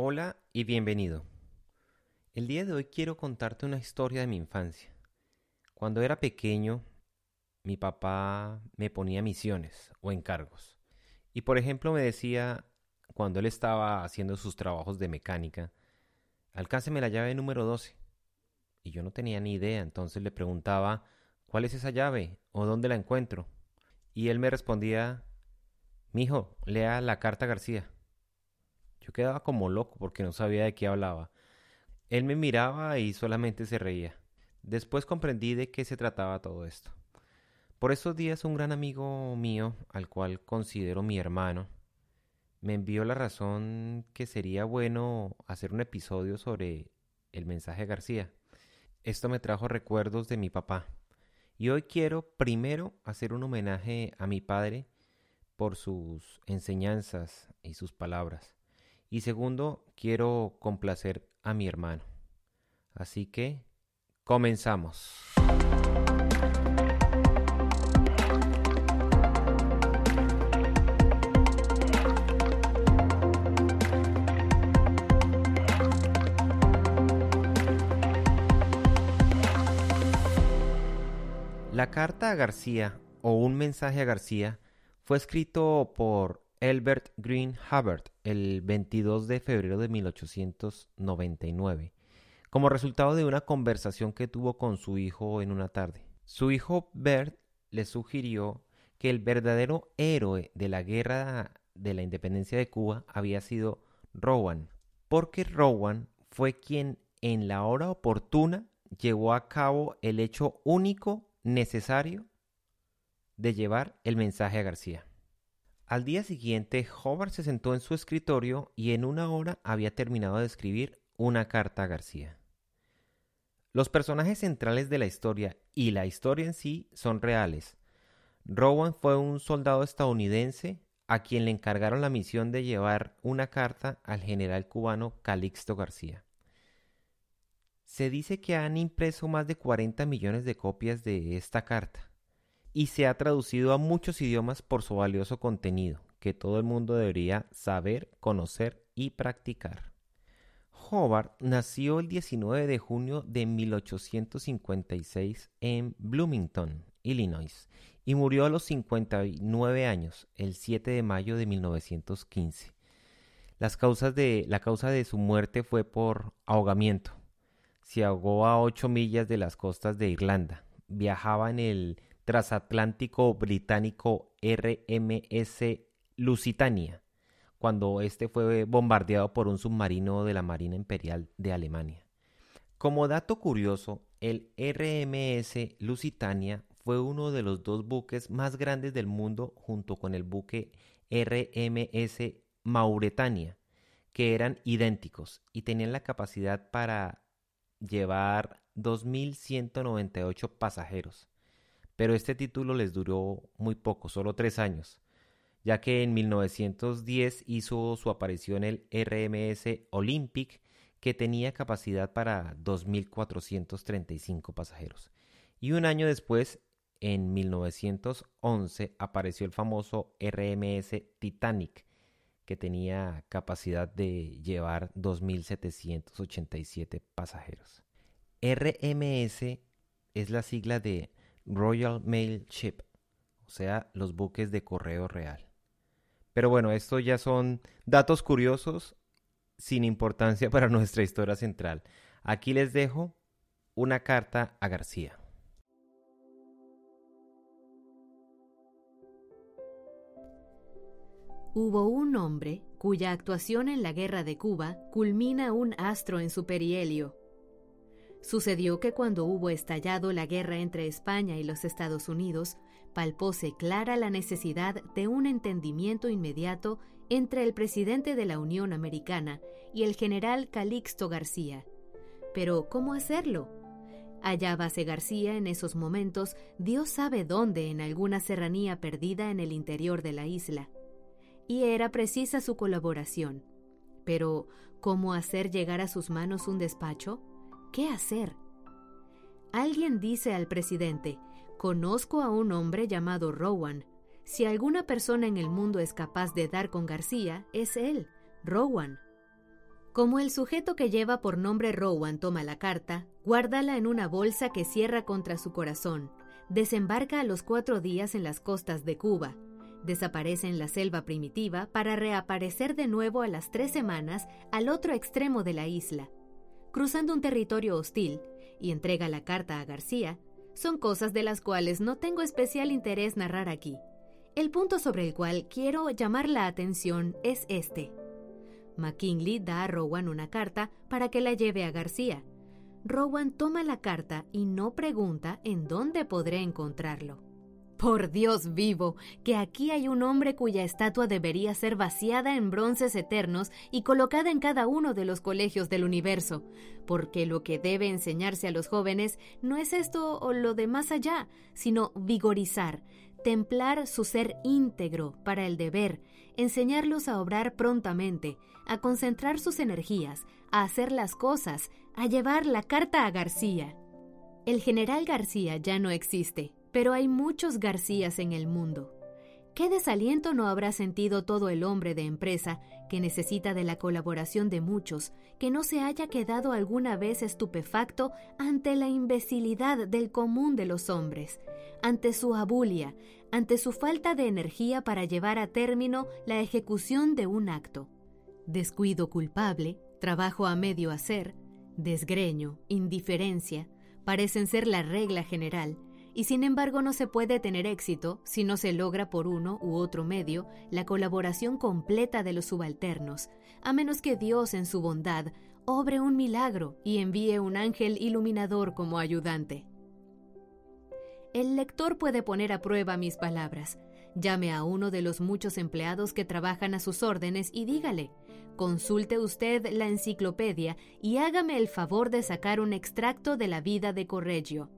Hola y bienvenido. El día de hoy quiero contarte una historia de mi infancia. Cuando era pequeño, mi papá me ponía misiones o encargos. Y por ejemplo me decía, cuando él estaba haciendo sus trabajos de mecánica, alcánceme la llave número 12. Y yo no tenía ni idea, entonces le preguntaba, ¿cuál es esa llave? ¿O dónde la encuentro? Y él me respondía, mijo, lea la carta García. Yo quedaba como loco porque no sabía de qué hablaba. Él me miraba y solamente se reía. Después comprendí de qué se trataba todo esto. Por esos días un gran amigo mío, al cual considero mi hermano, me envió la razón que sería bueno hacer un episodio sobre el mensaje García. Esto me trajo recuerdos de mi papá. Y hoy quiero primero hacer un homenaje a mi padre por sus enseñanzas y sus palabras. Y segundo, quiero complacer a mi hermano. Así que, comenzamos. La carta a García o un mensaje a García fue escrito por Elbert Green Hubbard el 22 de febrero de 1899, como resultado de una conversación que tuvo con su hijo en una tarde. Su hijo Bert le sugirió que el verdadero héroe de la guerra de la independencia de Cuba había sido Rowan, porque Rowan fue quien en la hora oportuna llevó a cabo el hecho único necesario de llevar el mensaje a García. Al día siguiente, Hobart se sentó en su escritorio y en una hora había terminado de escribir una carta a García. Los personajes centrales de la historia y la historia en sí son reales. Rowan fue un soldado estadounidense a quien le encargaron la misión de llevar una carta al general cubano Calixto García. Se dice que han impreso más de 40 millones de copias de esta carta y se ha traducido a muchos idiomas por su valioso contenido, que todo el mundo debería saber, conocer y practicar. Hobart nació el 19 de junio de 1856 en Bloomington, Illinois, y murió a los 59 años, el 7 de mayo de 1915. Las causas de, la causa de su muerte fue por ahogamiento. Se ahogó a 8 millas de las costas de Irlanda. Viajaba en el transatlántico británico RMS Lusitania, cuando este fue bombardeado por un submarino de la Marina Imperial de Alemania. Como dato curioso, el RMS Lusitania fue uno de los dos buques más grandes del mundo junto con el buque RMS Mauretania, que eran idénticos y tenían la capacidad para llevar 2.198 pasajeros pero este título les duró muy poco, solo tres años, ya que en 1910 hizo su aparición el RMS Olympic, que tenía capacidad para 2.435 pasajeros. Y un año después, en 1911, apareció el famoso RMS Titanic, que tenía capacidad de llevar 2.787 pasajeros. RMS es la sigla de Royal Mail Ship, o sea, los buques de correo real. Pero bueno, esto ya son datos curiosos sin importancia para nuestra historia central. Aquí les dejo una carta a García. Hubo un hombre cuya actuación en la guerra de Cuba culmina un astro en su perihelio Sucedió que cuando hubo estallado la guerra entre España y los Estados Unidos, palpóse clara la necesidad de un entendimiento inmediato entre el presidente de la Unión Americana y el general Calixto García. Pero, ¿cómo hacerlo? Hallábase García en esos momentos, Dios sabe dónde, en alguna serranía perdida en el interior de la isla. Y era precisa su colaboración. Pero, ¿cómo hacer llegar a sus manos un despacho? ¿Qué hacer? Alguien dice al presidente, conozco a un hombre llamado Rowan. Si alguna persona en el mundo es capaz de dar con García, es él, Rowan. Como el sujeto que lleva por nombre Rowan toma la carta, guárdala en una bolsa que cierra contra su corazón, desembarca a los cuatro días en las costas de Cuba, desaparece en la selva primitiva para reaparecer de nuevo a las tres semanas al otro extremo de la isla, cruzando un territorio hostil, y entrega la carta a García, son cosas de las cuales no tengo especial interés narrar aquí. El punto sobre el cual quiero llamar la atención es este. McKinley da a Rowan una carta para que la lleve a García. Rowan toma la carta y no pregunta en dónde podré encontrarlo. Por Dios vivo, que aquí hay un hombre cuya estatua debería ser vaciada en bronces eternos y colocada en cada uno de los colegios del universo, porque lo que debe enseñarse a los jóvenes no es esto o lo de más allá, sino vigorizar, templar su ser íntegro para el deber, enseñarlos a obrar prontamente, a concentrar sus energías, a hacer las cosas, a llevar la carta a García. El general García ya no existe, pero hay muchos Garcías en el mundo. ¿Qué desaliento no habrá sentido todo el hombre de empresa que necesita de la colaboración de muchos, que no se haya quedado alguna vez estupefacto ante la imbecilidad del común de los hombres, ante su abulia, ante su falta de energía para llevar a término la ejecución de un acto? Descuido culpable, trabajo a medio hacer, desgreño, indiferencia, parecen ser la regla general, y sin embargo no se puede tener éxito si no se logra por uno u otro medio la colaboración completa de los subalternos, a menos que Dios en su bondad obre un milagro y envíe un ángel iluminador como ayudante. El lector puede poner a prueba mis palabras. Llame a uno de los muchos empleados que trabajan a sus órdenes y dígale, consulte usted la enciclopedia y hágame el favor de sacar un extracto de la vida de Correggio.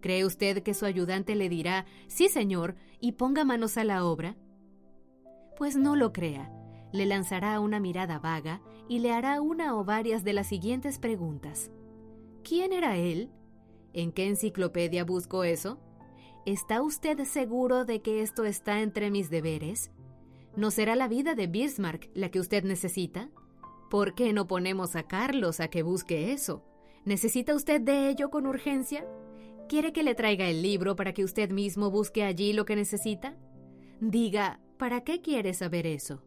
¿Cree usted que su ayudante le dirá, sí, señor, y ponga manos a la obra? Pues no lo crea. Le lanzará una mirada vaga y le hará una o varias de las siguientes preguntas. ¿Quién era él? ¿En qué enciclopedia busco eso? ¿Está usted seguro de que esto está entre mis deberes? ¿No será la vida de Bismarck la que usted necesita? ¿Por qué no ponemos a Carlos a que busque eso? ¿Necesita usted de ello con urgencia? ¿Quiere que le traiga el libro para que usted mismo busque allí lo que necesita? Diga, ¿para qué quiere saber eso?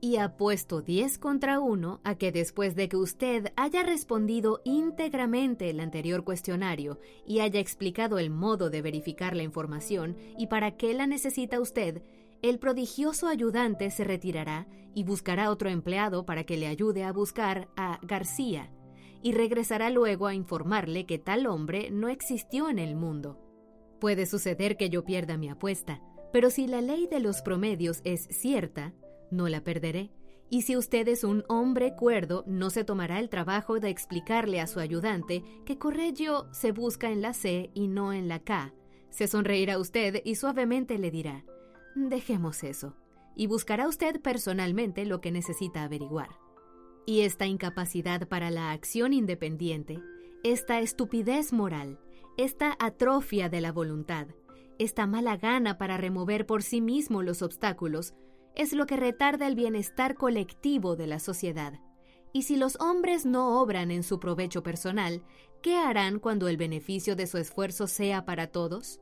Y apuesto 10 contra 1 a que después de que usted haya respondido íntegramente el anterior cuestionario y haya explicado el modo de verificar la información y para qué la necesita usted, el prodigioso ayudante se retirará y buscará otro empleado para que le ayude a buscar a García, y regresará luego a informarle que tal hombre no existió en el mundo. Puede suceder que yo pierda mi apuesta, pero si la ley de los promedios es cierta, no la perderé. Y si usted es un hombre cuerdo, no se tomará el trabajo de explicarle a su ayudante que Correggio se busca en la C y no en la K. Se sonreirá usted y suavemente le dirá, dejemos eso, y buscará usted personalmente lo que necesita averiguar. Y esta incapacidad para la acción independiente, esta estupidez moral, esta atrofia de la voluntad, esta mala gana para remover por sí mismo los obstáculos, es lo que retarda el bienestar colectivo de la sociedad. Y si los hombres no obran en su provecho personal, ¿qué harán cuando el beneficio de su esfuerzo sea para todos?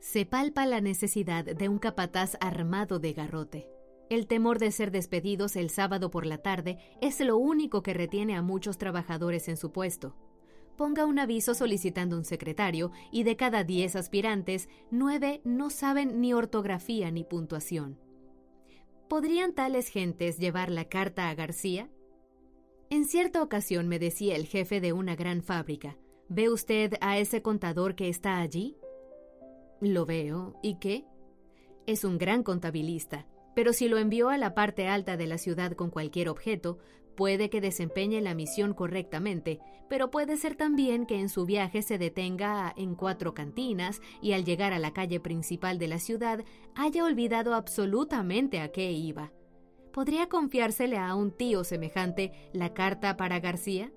Se palpa la necesidad de un capataz armado de garrote. El temor de ser despedidos el sábado por la tarde es lo único que retiene a muchos trabajadores en su puesto. Ponga un aviso solicitando un secretario y de cada diez aspirantes, nueve no saben ni ortografía ni puntuación. ¿Podrían tales gentes llevar la carta a García? En cierta ocasión me decía el jefe de una gran fábrica, ¿ve usted a ese contador que está allí? Lo veo. ¿Y qué? Es un gran contabilista pero si lo envió a la parte alta de la ciudad con cualquier objeto, puede que desempeñe la misión correctamente, pero puede ser también que en su viaje se detenga en cuatro cantinas y al llegar a la calle principal de la ciudad haya olvidado absolutamente a qué iba. ¿Podría confiársele a un tío semejante la carta para García?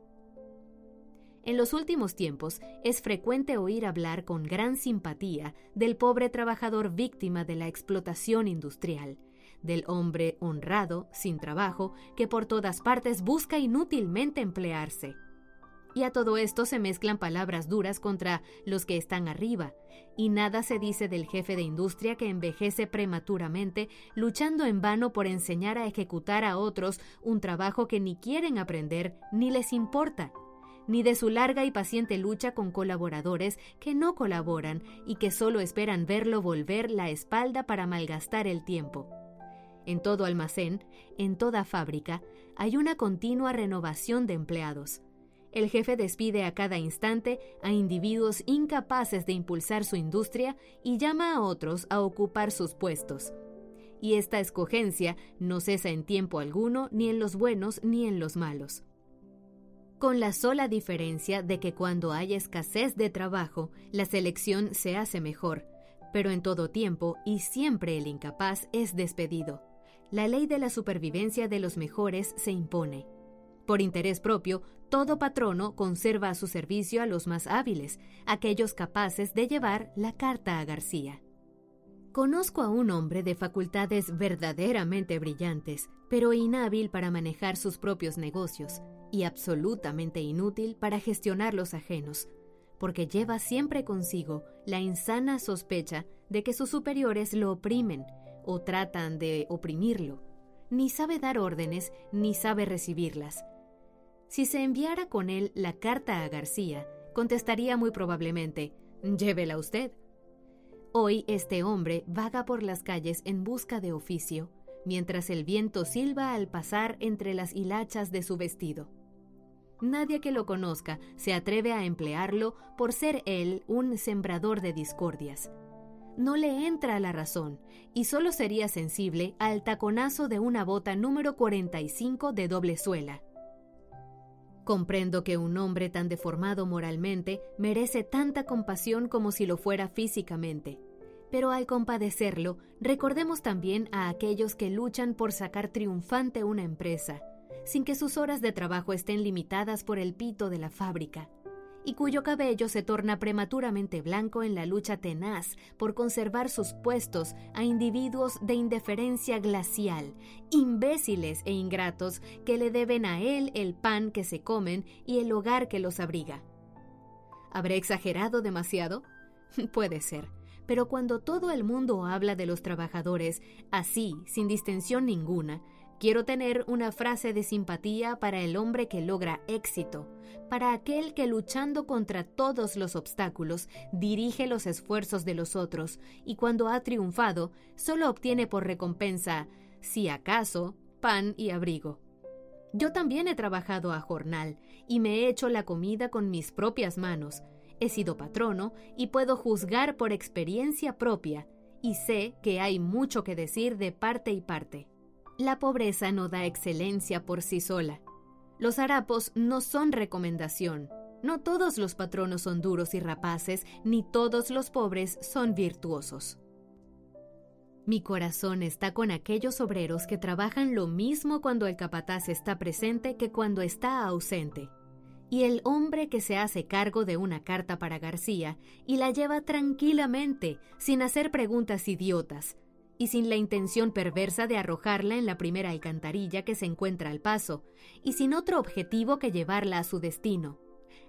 En los últimos tiempos es frecuente oír hablar con gran simpatía del pobre trabajador víctima de la explotación industrial, del hombre honrado, sin trabajo, que por todas partes busca inútilmente emplearse. Y a todo esto se mezclan palabras duras contra los que están arriba, y nada se dice del jefe de industria que envejece prematuramente, luchando en vano por enseñar a ejecutar a otros un trabajo que ni quieren aprender ni les importa, ni de su larga y paciente lucha con colaboradores que no colaboran y que solo esperan verlo volver la espalda para malgastar el tiempo. En todo almacén, en toda fábrica, hay una continua renovación de empleados el jefe despide a cada instante a individuos incapaces de impulsar su industria y llama a otros a ocupar sus puestos. Y esta escogencia no cesa en tiempo alguno ni en los buenos ni en los malos. Con la sola diferencia de que cuando hay escasez de trabajo, la selección se hace mejor, pero en todo tiempo y siempre el incapaz es despedido. La ley de la supervivencia de los mejores se impone. Por interés propio, todo patrono conserva a su servicio a los más hábiles, aquellos capaces de llevar la carta a García. Conozco a un hombre de facultades verdaderamente brillantes, pero inhábil para manejar sus propios negocios y absolutamente inútil para gestionar los ajenos, porque lleva siempre consigo la insana sospecha de que sus superiores lo oprimen o tratan de oprimirlo. Ni sabe dar órdenes ni sabe recibirlas si se enviara con él la carta a García, contestaría muy probablemente, llévela usted. Hoy este hombre vaga por las calles en busca de oficio, mientras el viento silba al pasar entre las hilachas de su vestido. Nadie que lo conozca se atreve a emplearlo por ser él un sembrador de discordias. No le entra la razón y solo sería sensible al taconazo de una bota número 45 de doble suela. Comprendo que un hombre tan deformado moralmente merece tanta compasión como si lo fuera físicamente. Pero al compadecerlo, recordemos también a aquellos que luchan por sacar triunfante una empresa, sin que sus horas de trabajo estén limitadas por el pito de la fábrica, y cuyo cabello se torna prematuramente blanco en la lucha tenaz por conservar sus puestos a individuos de indiferencia glacial, imbéciles e ingratos que le deben a él el pan que se comen y el hogar que los abriga. ¿Habré exagerado demasiado? Puede ser, pero cuando todo el mundo habla de los trabajadores así, sin distensión ninguna, Quiero tener una frase de simpatía para el hombre que logra éxito, para aquel que luchando contra todos los obstáculos dirige los esfuerzos de los otros y cuando ha triunfado solo obtiene por recompensa, si acaso, pan y abrigo. Yo también he trabajado a jornal y me he hecho la comida con mis propias manos. He sido patrono y puedo juzgar por experiencia propia y sé que hay mucho que decir de parte y parte. La pobreza no da excelencia por sí sola. Los harapos no son recomendación. No todos los patronos son duros y rapaces, ni todos los pobres son virtuosos. Mi corazón está con aquellos obreros que trabajan lo mismo cuando el capataz está presente que cuando está ausente. Y el hombre que se hace cargo de una carta para García y la lleva tranquilamente, sin hacer preguntas idiotas, y sin la intención perversa de arrojarla en la primera alcantarilla que se encuentra al paso, y sin otro objetivo que llevarla a su destino.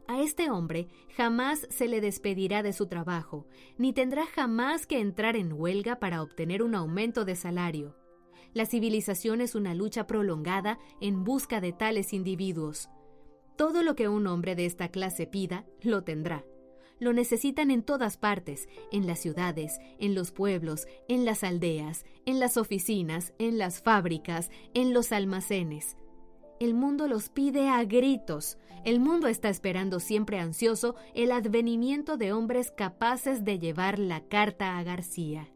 A este hombre jamás se le despedirá de su trabajo, ni tendrá jamás que entrar en huelga para obtener un aumento de salario. La civilización es una lucha prolongada en busca de tales individuos. Todo lo que un hombre de esta clase pida, lo tendrá. Lo necesitan en todas partes, en las ciudades, en los pueblos, en las aldeas, en las oficinas, en las fábricas, en los almacenes. El mundo los pide a gritos. El mundo está esperando siempre ansioso el advenimiento de hombres capaces de llevar la carta a García.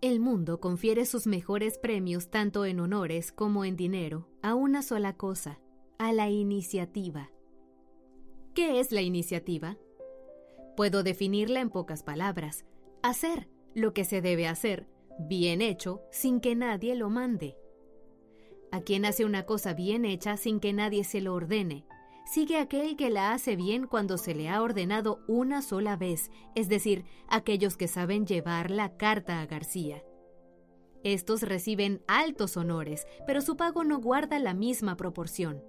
El mundo confiere sus mejores premios tanto en honores como en dinero a una sola cosa, a la iniciativa. ¿Qué es la iniciativa? Puedo definirla en pocas palabras. Hacer lo que se debe hacer, bien hecho, sin que nadie lo mande. A quien hace una cosa bien hecha sin que nadie se lo ordene, sigue aquel que la hace bien cuando se le ha ordenado una sola vez, es decir, aquellos que saben llevar la carta a García. Estos reciben altos honores, pero su pago no guarda la misma proporción.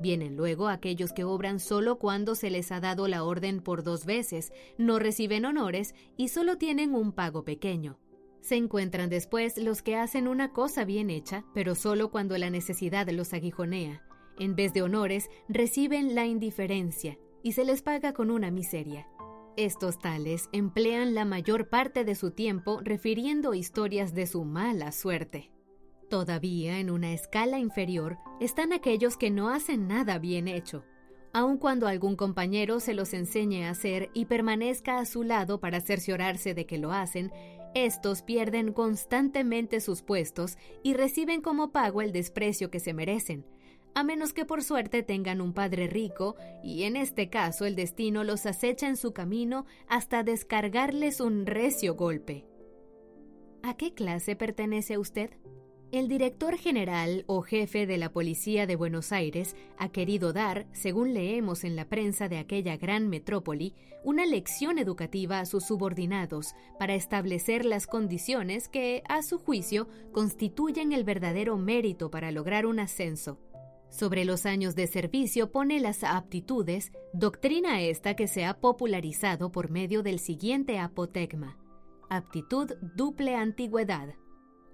Vienen luego aquellos que obran solo cuando se les ha dado la orden por dos veces, no reciben honores y solo tienen un pago pequeño. Se encuentran después los que hacen una cosa bien hecha, pero solo cuando la necesidad los aguijonea. En vez de honores, reciben la indiferencia y se les paga con una miseria. Estos tales emplean la mayor parte de su tiempo refiriendo historias de su mala suerte. Todavía en una escala inferior están aquellos que no hacen nada bien hecho, aun cuando algún compañero se los enseñe a hacer y permanezca a su lado para cerciorarse de que lo hacen, estos pierden constantemente sus puestos y reciben como pago el desprecio que se merecen, a menos que por suerte tengan un padre rico, y en este caso el destino los acecha en su camino hasta descargarles un recio golpe. ¿A qué clase pertenece usted? El director general o jefe de la Policía de Buenos Aires ha querido dar, según leemos en la prensa de aquella gran metrópoli, una lección educativa a sus subordinados para establecer las condiciones que, a su juicio, constituyen el verdadero mérito para lograr un ascenso. Sobre los años de servicio pone las aptitudes, doctrina esta que se ha popularizado por medio del siguiente apotegma. Aptitud duple antigüedad.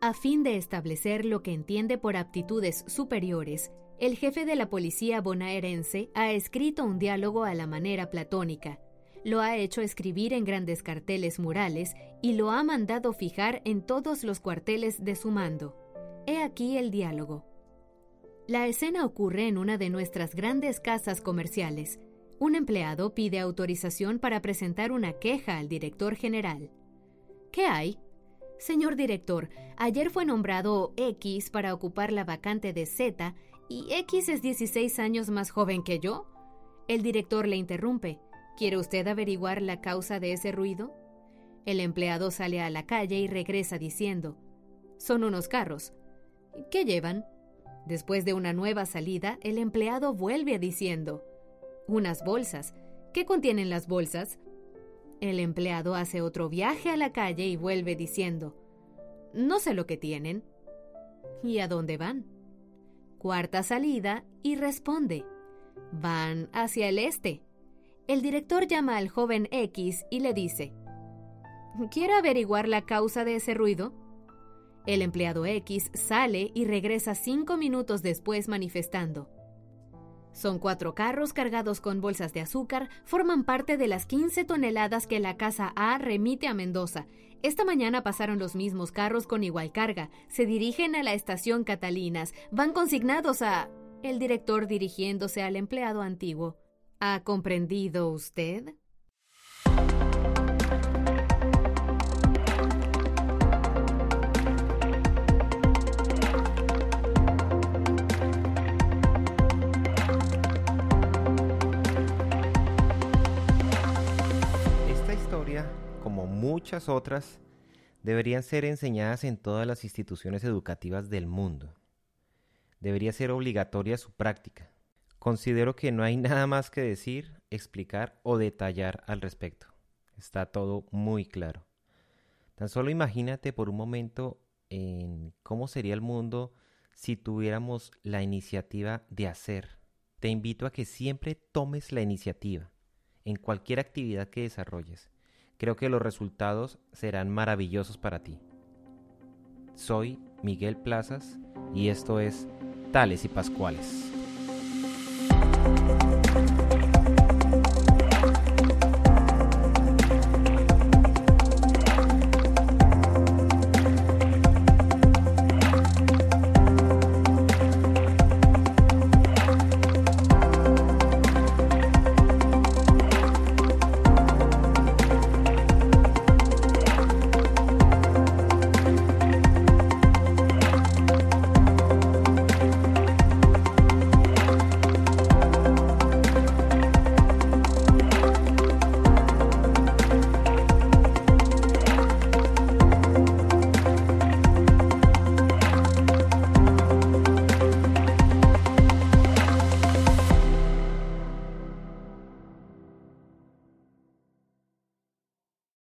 A fin de establecer lo que entiende por aptitudes superiores, el jefe de la policía bonaerense ha escrito un diálogo a la manera platónica, lo ha hecho escribir en grandes carteles murales y lo ha mandado fijar en todos los cuarteles de su mando. He aquí el diálogo. La escena ocurre en una de nuestras grandes casas comerciales. Un empleado pide autorización para presentar una queja al director general. ¿Qué hay? Señor director, ayer fue nombrado X para ocupar la vacante de Z y X es 16 años más joven que yo. El director le interrumpe. ¿Quiere usted averiguar la causa de ese ruido? El empleado sale a la calle y regresa diciendo, Son unos carros. ¿Qué llevan? Después de una nueva salida, el empleado vuelve diciendo, unas bolsas. ¿Qué contienen las bolsas? El empleado hace otro viaje a la calle y vuelve diciendo, no sé lo que tienen. ¿Y a dónde van? Cuarta salida y responde, van hacia el este. El director llama al joven X y le dice, ¿quiere averiguar la causa de ese ruido? El empleado X sale y regresa cinco minutos después manifestando. Son cuatro carros cargados con bolsas de azúcar, forman parte de las 15 toneladas que la Casa A remite a Mendoza. Esta mañana pasaron los mismos carros con igual carga, se dirigen a la estación Catalinas, van consignados a... El director dirigiéndose al empleado antiguo. ¿Ha comprendido usted? Muchas otras, deberían ser enseñadas en todas las instituciones educativas del mundo. Debería ser obligatoria su práctica. Considero que no hay nada más que decir, explicar o detallar al respecto. Está todo muy claro. Tan solo imagínate por un momento en cómo sería el mundo si tuviéramos la iniciativa de hacer. Te invito a que siempre tomes la iniciativa en cualquier actividad que desarrolles creo que los resultados serán maravillosos para ti. Soy Miguel Plazas y esto es Tales y Pascuales.